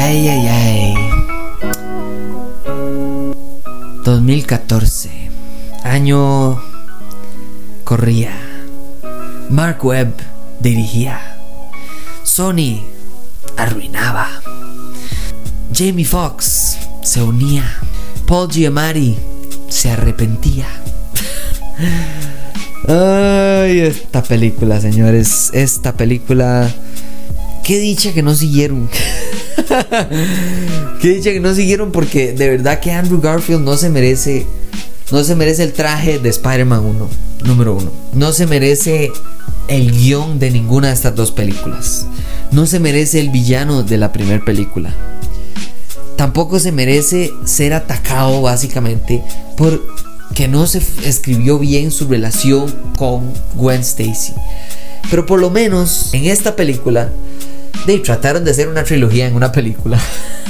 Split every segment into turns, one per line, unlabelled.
Ay, ay, ay, ay, ay. 2014. Año corría. Mark Webb dirigía. Sony arruinaba. Jamie Foxx se unía. Paul Giamatti se arrepentía. Ay, esta película, señores. Esta película. Qué dicha que no siguieron. Qué dicha que no siguieron porque de verdad que Andrew Garfield no se merece. No se merece el traje de Spider-Man 1, número 1. No se merece el guion de ninguna de estas dos películas. No se merece el villano de la primera película. Tampoco se merece ser atacado básicamente por que no se escribió bien su relación con Gwen Stacy. Pero por lo menos en esta película de, trataron de hacer una trilogía en una película.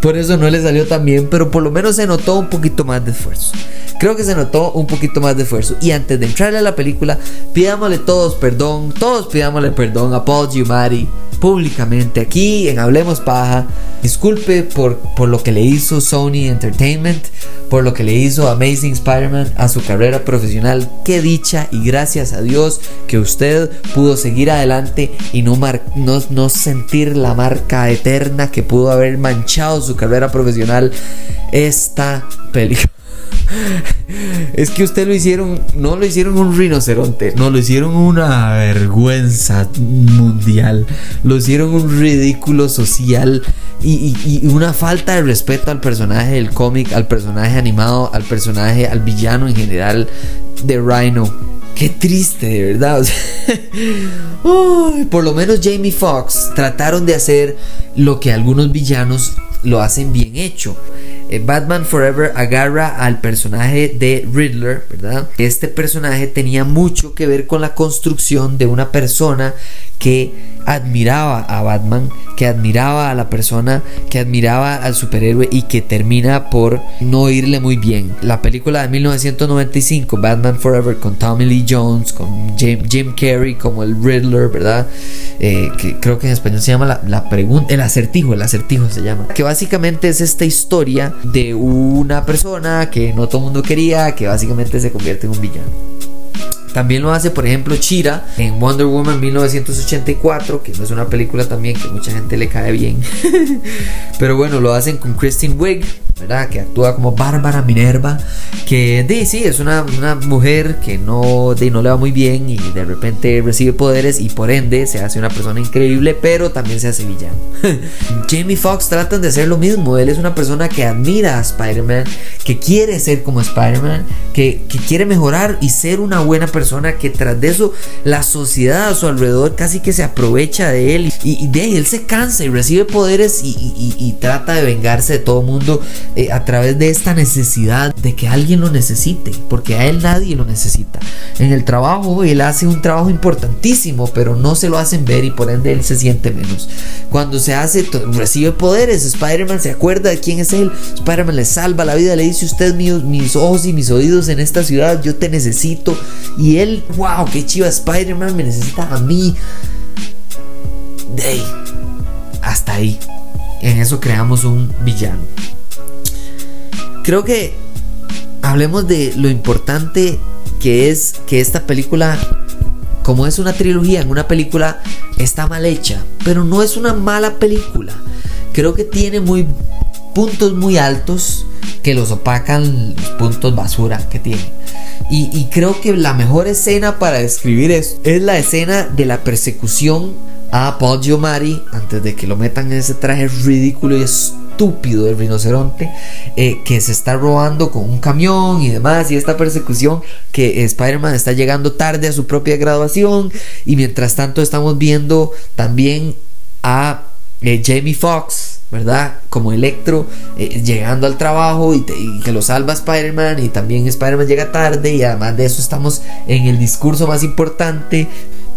por eso no le salió tan bien, pero por lo menos se notó un poquito más de esfuerzo. Creo que se notó un poquito más de esfuerzo. Y antes de entrarle a la película, pidámosle todos perdón, todos pidámosle perdón a Paul Giamatti públicamente aquí en Hablemos Paja. Disculpe por, por lo que le hizo Sony Entertainment, por lo que le hizo Amazing Spider-Man a su carrera profesional. Qué dicha y gracias a Dios que usted pudo seguir adelante y no, no, no sentir la marca eterna que pudo haber manchado su carrera profesional esta película. Es que usted lo hicieron, no lo hicieron un rinoceronte, no lo hicieron una vergüenza mundial, lo hicieron un ridículo social y, y, una falta de respeto al personaje del cómic, al personaje animado, al personaje, al villano en general de Rhino. Qué triste, de verdad. por lo menos Jamie Foxx trataron de hacer lo que algunos villanos lo hacen bien hecho. Eh, Batman Forever agarra al personaje de Riddler, ¿verdad? Este personaje tenía mucho que ver con la construcción de una persona que admiraba a Batman, que admiraba a la persona, que admiraba al superhéroe y que termina por no irle muy bien. La película de 1995, Batman Forever, con Tommy Lee Jones, con Jim, Carrey como el Riddler, ¿verdad? Eh, que creo que en español se llama la, la pregunta, el acertijo, el acertijo se llama. Que básicamente es esta historia de una persona que no todo el mundo quería, que básicamente se convierte en un villano. También lo hace, por ejemplo, Chira en Wonder Woman 1984, que no es una película también que mucha gente le cae bien. Pero bueno, lo hacen con Kristen Wiig, ¿verdad? Que actúa como Bárbara Minerva, que de, sí, es una, mujer que no, de, no le va muy bien y de repente recibe poderes y por ende se hace una persona increíble, pero también se hace villano. Jamie Foxx tratan de hacer lo mismo, él es una persona que admira a Spider-Man, que quiere ser como Spider-Man, que, que quiere mejorar y ser una buena persona que tras de eso la sociedad a su alrededor casi que se aprovecha de él y, de él se cansa y recibe poderes y, trata de vengarse de todo mundo eh, a través de esta necesidad de que alguien lo necesite, porque a él nadie lo necesita. En el trabajo él hace un trabajo importantísimo, pero no se lo hacen ver y por ende él se siente menos. Cuando se hace, recibe poderes, Spider-Man se acuerda de quién es él, Spider-Man le salva la vida, le dice usted mis, ojos y mis oídos en esta ciudad, yo te necesito y él, wow, qué chiva Spider-Man, me necesita a mí. De hasta ahí. En eso creamos un villano. Creo que hablemos de lo importante que es que esta película, como es una trilogía, en una película está mal hecha, pero no es una mala película. Creo que tiene muy puntos muy altos que los opacan los puntos basura que tiene. Y, creo que la mejor escena para describir esto es la escena de la persecución a Paul Giamatti antes de que lo metan en ese traje ridículo y estúpido del rinoceronte eh, que se está robando con un camión y demás y esta persecución que Spider-Man está llegando tarde a su propia graduación y mientras tanto estamos viendo también a eh, Jamie Foxx ¿verdad? Como Electro eh, llegando al trabajo y, que lo salva Spider-Man y también Spider-Man llega tarde y además de eso estamos en el discurso más importante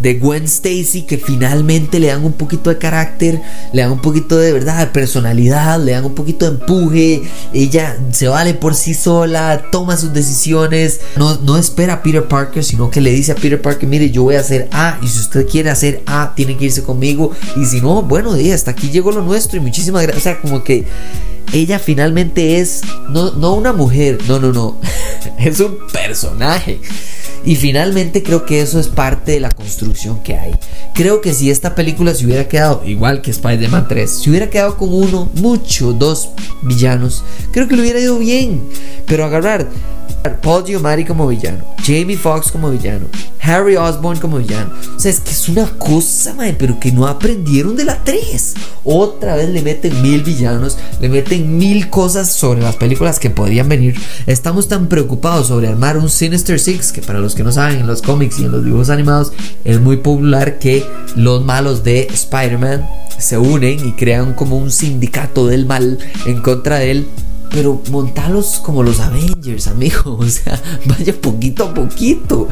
de Gwen Stacy que finalmente le dan un poquito de carácter, le dan un poquito de verdad, de personalidad, le dan un poquito de empuje, ella se vale por sí sola, toma sus decisiones, no, no espera a Peter Parker, sino que le dice a Peter Parker, mire, yo voy a hacer A y si usted quiere hacer A, tiene que irse conmigo. Y si no, bueno, hasta aquí llegó lo nuestro y muchísimas gracias, o sea, como que ella finalmente es no, no una mujer, no, no, no, es un personaje. Y finalmente creo que eso es parte de la construcción que hay. Creo que si esta película se hubiera quedado, igual que Spider-Man 3, si hubiera quedado con uno, mucho, dos villanos, creo que le hubiera ido bien. Pero agarrar Paul Giamatti como villano, Jamie Foxx como villano, Harry Osborn como villano. O sea, es que es una cosa, madre, pero que no aprendieron de la 3. Otra vez le meten mil villanos, le meten mil cosas sobre las películas que podrían venir. Estamos tan preocupados sobre armar un Sinister Six, que para los que no saben, en los cómics y en los dibujos animados es muy popular que los malos de Spider-Man se unen y crean como un sindicato del mal en contra de él pero montalos como los Avengers, amigo. O sea, vaya poquito a poquito.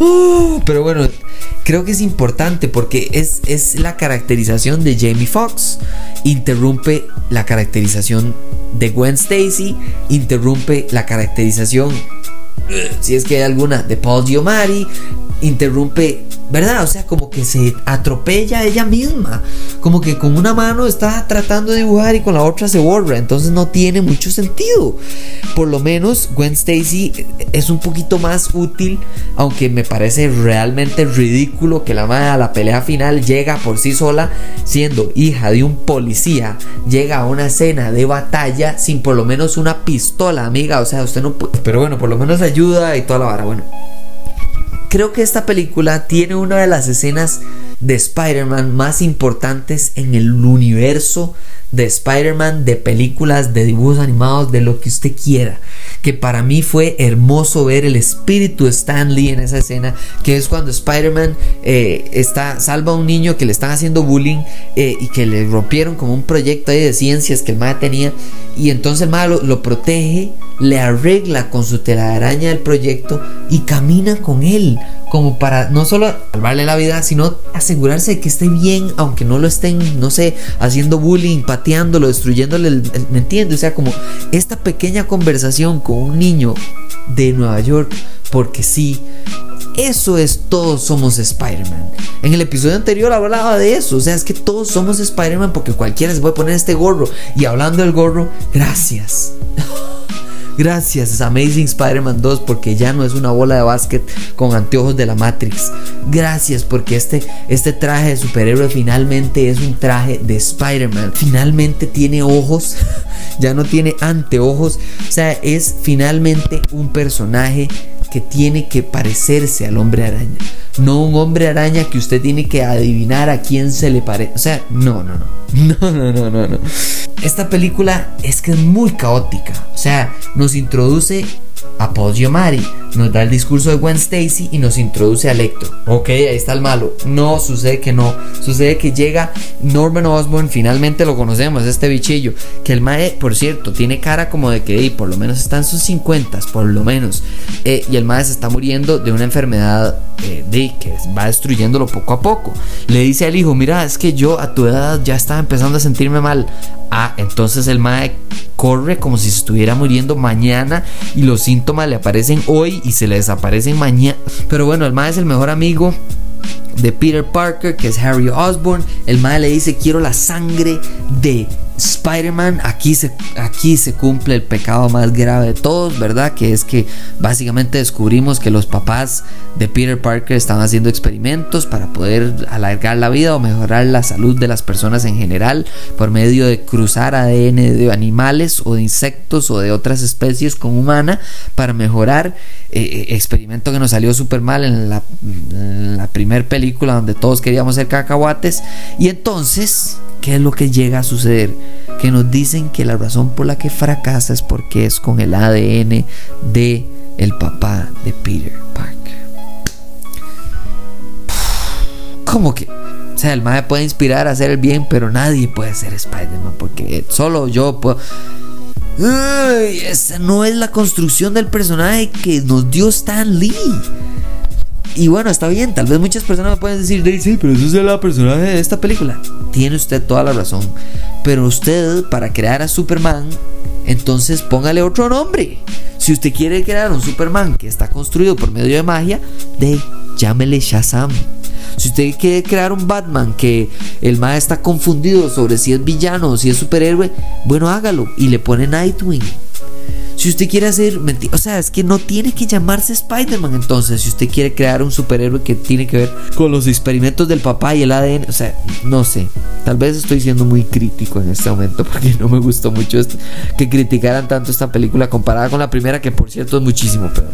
Uh, pero bueno, creo que es importante porque es, es la caracterización de Jamie Foxx. Interrumpe la caracterización de Gwen Stacy. Interrumpe la caracterización, si es que hay alguna, de Paul Giamatti. Interrumpe ¿Verdad? O sea, como que se atropella ella misma. Como que con una mano está tratando de dibujar y con la otra se borra. Entonces no tiene mucho sentido. Por lo menos Gwen Stacy es un poquito más útil. Aunque me parece realmente ridículo que la madre a la pelea final llega por sí sola. Siendo hija de un policía. Llega a una escena de batalla sin por lo menos una pistola, amiga. O sea, usted no puede. Pero bueno, por lo menos ayuda y toda la vara. Bueno creo que esta película tiene una de las escenas de Spider-Man más importantes en el universo de Spider-Man, de películas, de dibujos animados, de lo que usted quiera. Que para mí fue hermoso ver el espíritu de Stan Lee en esa escena, que es cuando Spider-Man eh, está, salva a un niño que le están haciendo bullying eh, y que le rompieron como un proyecto ahí de ciencias que el MAE tenía. Y entonces el MAE lo, protege, le arregla con su telaraña el proyecto y camina con él como para no solo salvarle la vida, sino asegurarse de que esté bien, aunque no lo estén, no sé, haciendo bullying, destruyéndole, el, ¿me entiendes? O sea, como esta pequeña conversación con un niño de Nueva York, porque sí, eso es todos somos Spider-Man. En el episodio anterior hablaba de eso. O sea, es que todos somos Spider-Man porque cualquiera se puede poner este gorro. Y hablando del gorro, gracias. Gracias Amazing Spider-Man 2 porque ya no es una bola de básquet con anteojos de la Matrix. Gracias porque este, este traje de superhéroe finalmente es un traje de Spider-Man. Finalmente tiene ojos, ya no tiene anteojos. O sea, es finalmente un personaje que tiene que parecerse al hombre araña. No un hombre araña que usted tiene que adivinar a quién se le parece. O sea, no, no, no. No, no, no, no, no. Esta película es que es muy caótica. O sea, nos introduce a Paul Giamatti, nos da el discurso de Gwen Stacy y nos introduce a Electro. Ok, ahí está el malo. No, sucede que no. Sucede que llega Norman Osborn, finalmente lo conocemos, este bichillo. Que el Mae, por cierto, tiene cara como de que por lo menos está en sus 50, por lo menos. Eh, y el Mae se está muriendo de una enfermedad eh, de, que va destruyéndolo poco a poco. Le dice al hijo, mira, es que yo a tu edad ya estaba empezando a sentirme mal. Ah, entonces el Mae corre como si estuviera muriendo mañana y los síntomas le aparecen hoy y se le desaparecen mañana. Pero bueno, el Mae es el mejor amigo de Peter Parker, que es Harry Osborn. El Mae le dice, quiero la sangre de Spider-Man, aquí se, aquí se cumple el pecado más grave de todos, ¿verdad? Que es que básicamente descubrimos que los papás de Peter Parker estaban haciendo experimentos para poder alargar la vida o mejorar la salud de las personas en general por medio de cruzar ADN de animales o de insectos o de otras especies con humana para mejorar. Eh, eh, experimento que nos salió súper mal en la, en la primera película donde todos queríamos ser cacahuates. Y entonces ¿Qué es lo que llega a suceder? Que nos dicen que la razón por la que fracasa es porque es con el ADN de el papá de Peter Parker. ¿Cómo que? O sea, el mae puede inspirar a hacer el bien, pero nadie puede ser Spider-Man porque solo yo puedo. Uy, esa no es la construcción del personaje que nos dio Stan Lee. Y bueno, está bien, tal vez muchas personas me pueden decir, sí, pero eso es la personaje de esta película. Tiene usted toda la razón. Pero usted, para crear a Superman, entonces póngale otro nombre. Si usted quiere crear un Superman que está construido por medio de magia, de llámele Shazam. Si usted quiere crear un Batman que el más está confundido sobre si es villano o si es superhéroe, bueno, hágalo y le pone Nightwing. Si usted quiere hacer, o sea, es que no tiene que llamarse Spider-Man entonces, si usted quiere crear un superhéroe que tiene que ver con los experimentos del papá y el ADN, o sea, no sé, tal vez estoy siendo muy crítico en este momento porque no me gustó mucho esto, que criticaran tanto esta película comparada con la primera que por cierto es muchísimo peor.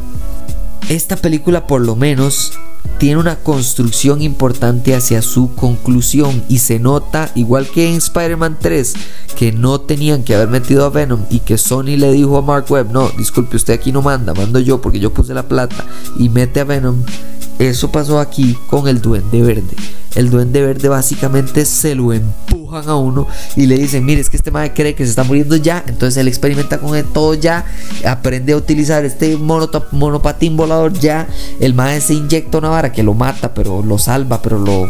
Esta película por lo menos tiene una construcción importante hacia su conclusión y se nota, igual que en Spider-Man 3, que no tenían que haber metido a Venom y que Sony le dijo a Mark Webb, no, disculpe, usted aquí no manda, mando yo porque yo puse la plata y mete a Venom. Eso pasó aquí con el Duende Verde el duende verde básicamente se lo a uno y le dicen, mire, es que este madre cree que se está muriendo ya, entonces él experimenta con él todo ya, aprende a utilizar este monopatín volador ya, el madre se inyecta una vara que lo mata, pero lo salva, pero lo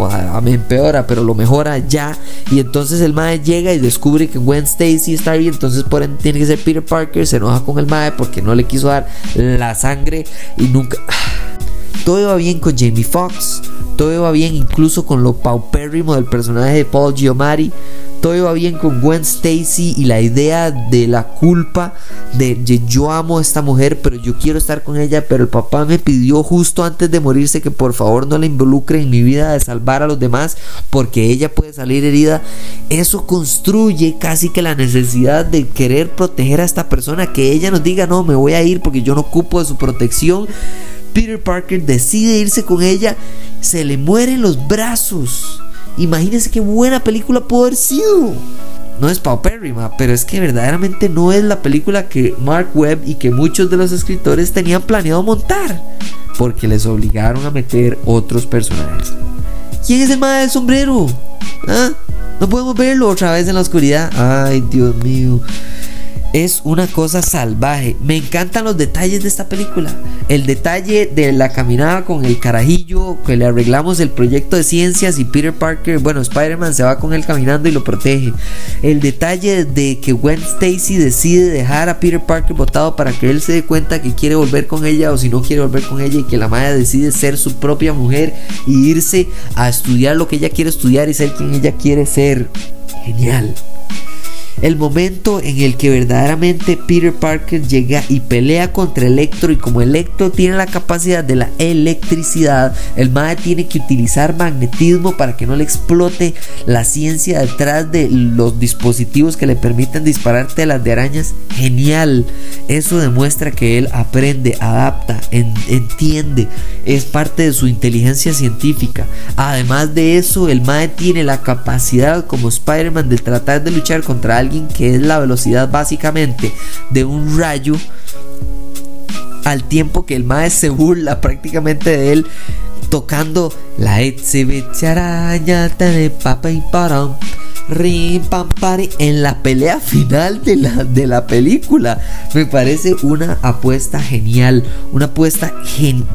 empeora, pero lo mejora ya, y entonces el madre llega y descubre que Gwen Stacy está ahí, entonces por ende tiene que ser Peter Parker, se enoja con el madre porque no le quiso dar la sangre y nunca... Todo iba bien con Jamie Foxx, todo iba bien incluso con lo paupérrimo del personaje de Paul Giamatti, todo iba bien con Gwen Stacy y la idea de la culpa de, yo amo a esta mujer, pero yo quiero estar con ella, pero el papá me pidió justo antes de morirse que por favor no la involucre en mi vida de salvar a los demás porque ella puede salir herida. Eso construye casi que la necesidad de querer proteger a esta persona, que ella nos diga, no, me voy a ir porque yo no ocupo de su protección Peter Parker decide irse con ella, se le mueren los brazos. Imagínense qué buena película pudo haber sido. No es paupérrima, pero es que verdaderamente no es la película que Mark Webb y que muchos de los escritores tenían planeado montar, porque les obligaron a meter otros personajes. ¿Quién es el madre del sombrero? ¿Ah? No podemos verlo otra vez en la oscuridad. Ay, Dios mío es una cosa salvaje. Me encantan los detalles de esta película. El detalle de la caminada con el carajillo, que le arreglamos el proyecto de ciencias y Peter Parker, bueno, Spider-Man se va con él caminando y lo protege. El detalle de que Gwen Stacy decide dejar a Peter Parker botado para que él se dé cuenta que quiere volver con ella o si no quiere volver con ella y que la madre decide ser su propia mujer y irse a estudiar lo que ella quiere estudiar y ser quien ella quiere ser. Genial el momento en el que verdaderamente Peter Parker llega y pelea contra Electro y como Electro tiene la capacidad de la electricidad, el MAE tiene que utilizar magnetismo para que no le explote la ciencia detrás de los dispositivos que le permiten disparar telas de arañas. Genial. Eso demuestra que él aprende, adapta, entiende, es parte de su inteligencia científica. Además de eso, el MAE tiene la capacidad como Spider-Man de tratar de luchar contra alguien que es la velocidad básicamente de un rayo al tiempo que el maestro se burla prácticamente de él tocando la araña de papa y parón en la pelea final de la, de la película. Me parece una apuesta genial, una apuesta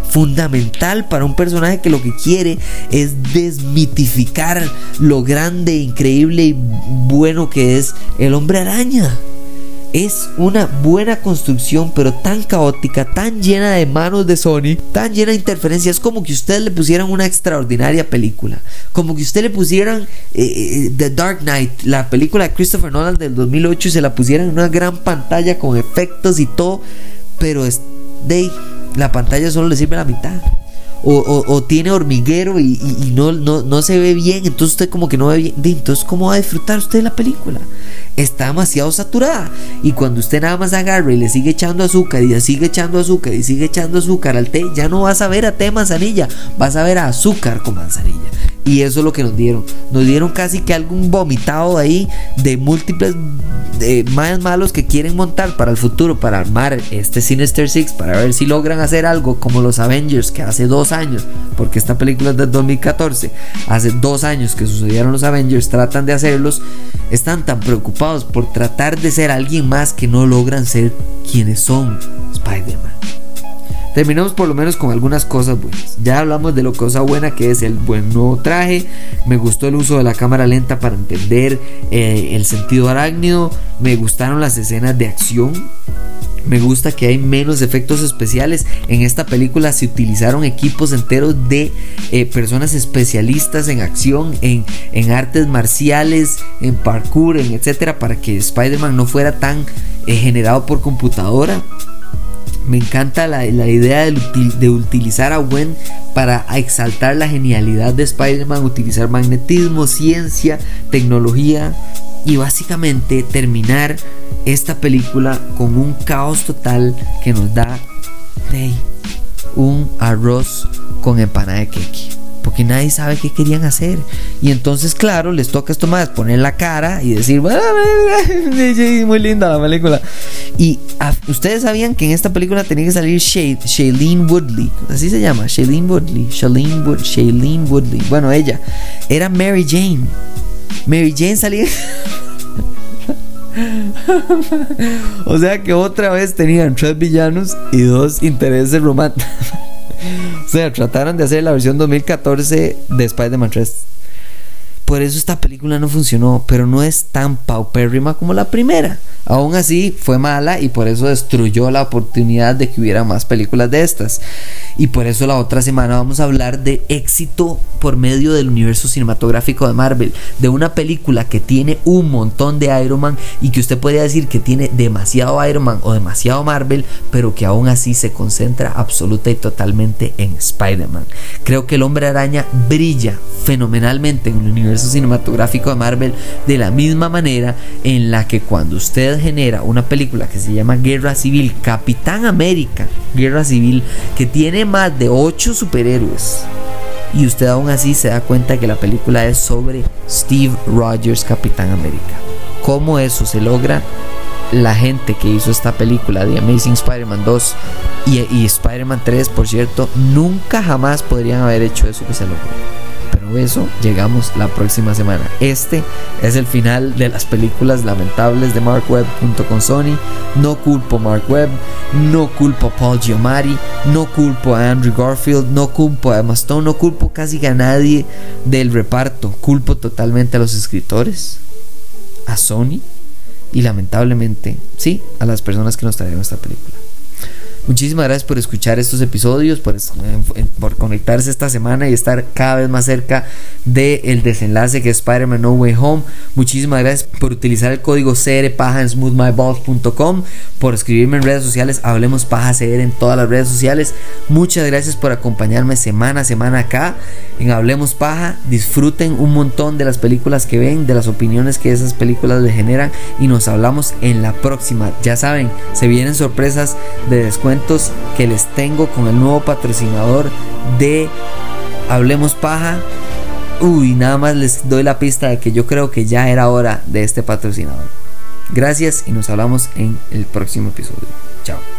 fundamental para un personaje que lo que quiere es desmitificar lo grande, increíble y bueno que es el hombre araña es una buena construcción, pero tan caótica, tan llena de manos de Sony, tan llena de interferencias, como que ustedes le pusieran una extraordinaria película. Como que usted le pusieran eh, eh, The Dark Knight, la película de Christopher Nolan del 2008, y se la pusieran en una gran pantalla con efectos y todo, pero es de la pantalla solo le sirve la mitad o, tiene hormiguero y, no, no, se ve bien, entonces usted como que no ve bien, entonces ¿cómo va a disfrutar usted de la película? Está demasiado saturada y cuando usted nada más agarra y le sigue echando azúcar y le sigue echando azúcar y sigue echando azúcar al té, ya no vas a ver a té manzanilla, vas a ver a azúcar con manzanilla. Y eso es lo que nos dieron. Nos dieron casi que algún vomitado ahí de múltiples más malos que quieren montar para el futuro, para armar este Sinister Six, para ver si logran hacer algo como los Avengers, que hace dos años, porque esta película es de 2014, hace dos años que sucedieron los Avengers, tratan de hacerlos, están tan preocupados por tratar de ser alguien más que no logran ser quienes son Spider-Man. Terminamos por lo menos con algunas cosas buenas. Ya hablamos de lo cosa buena que es el buen nuevo traje. Me gustó el uso de la cámara lenta para entender eh, el sentido arácnido. Me gustaron las escenas de acción. Me gusta que hay menos efectos especiales. En esta película se utilizaron equipos enteros de eh, personas especialistas en acción, en, en, artes marciales, en parkour, en etcétera, para que Spider-Man no fuera tan eh, generado por computadora. Me encanta la, idea de, utilizar a Gwen para exaltar la genialidad de Spider-Man, utilizar magnetismo, ciencia, tecnología y básicamente terminar esta película con un caos total que nos da un arroz con empanada de queque porque nadie sabe qué querían hacer. Y entonces, claro, les toca esto más, poner la cara y decir, muy linda la película. Y ah, ustedes sabían que en esta película tenía que salir Shailene Woodley, así se llama, Shailene Woodley, Shailene, Wood, Shailene Woodley. Bueno, ella era Mary Jane. Mary Jane salía... o sea que otra vez tenían tres villanos y dos intereses románticos. o sea, trataron de hacer la versión 2014 de Spider-Man 3. Por eso esta película no funcionó, pero no es tan paupérrima como la primera. Aún así, fue mala y por eso destruyó la oportunidad de que hubiera más películas de estas. Y por eso la otra semana vamos a hablar de éxito por medio del universo cinematográfico de Marvel. De una película que tiene un montón de Iron Man y que usted podría decir que tiene demasiado Iron Man o demasiado Marvel, pero que aún así se concentra absoluta y totalmente en Spider-Man. Creo que el hombre araña brilla fenomenalmente en el universo cinematográfico de Marvel de la misma manera en la que cuando usted genera una película que se llama Guerra Civil, Capitán América, Guerra Civil, que tiene más de 8 superhéroes. Y usted aún así se da cuenta que la película es sobre Steve Rogers, Capitán América. ¿Cómo eso se logra? La gente que hizo esta película de Amazing Spider-Man 2 y, y Spider-Man 3, por cierto, nunca jamás podrían haber hecho eso que se logró eso llegamos la próxima semana. Este es el final de las películas lamentables de Mark Webb junto con Sony. No culpo a Mark Webb, no culpo a Paul Giamatti, no culpo a Andrew Garfield, no culpo a Emma Stone, no culpo casi a nadie del reparto. Culpo totalmente a los escritores, a Sony y lamentablemente, sí, a las personas que nos trajeron esta película. Muchísimas gracias por escuchar estos episodios, por, por conectarse esta semana y estar cada vez más cerca del desenlace que es Spider-Man No Way Home. Muchísimas gracias por utilizar el código CRPaja en smoothmyballs.com, por escribirme en redes sociales, Hablemos Paja CR en todas las redes sociales. Muchas gracias por acompañarme semana a semana acá en Hablemos Paja. Disfruten un montón de las películas que ven, de las opiniones que esas películas le generan y nos hablamos en la próxima. Ya saben, se vienen sorpresas de descuento que les tengo con el nuevo patrocinador de Hablemos Paja. Uy, nada más les doy la pista de que yo creo que ya era hora de este patrocinador. Gracias y nos hablamos en el próximo episodio. Chao.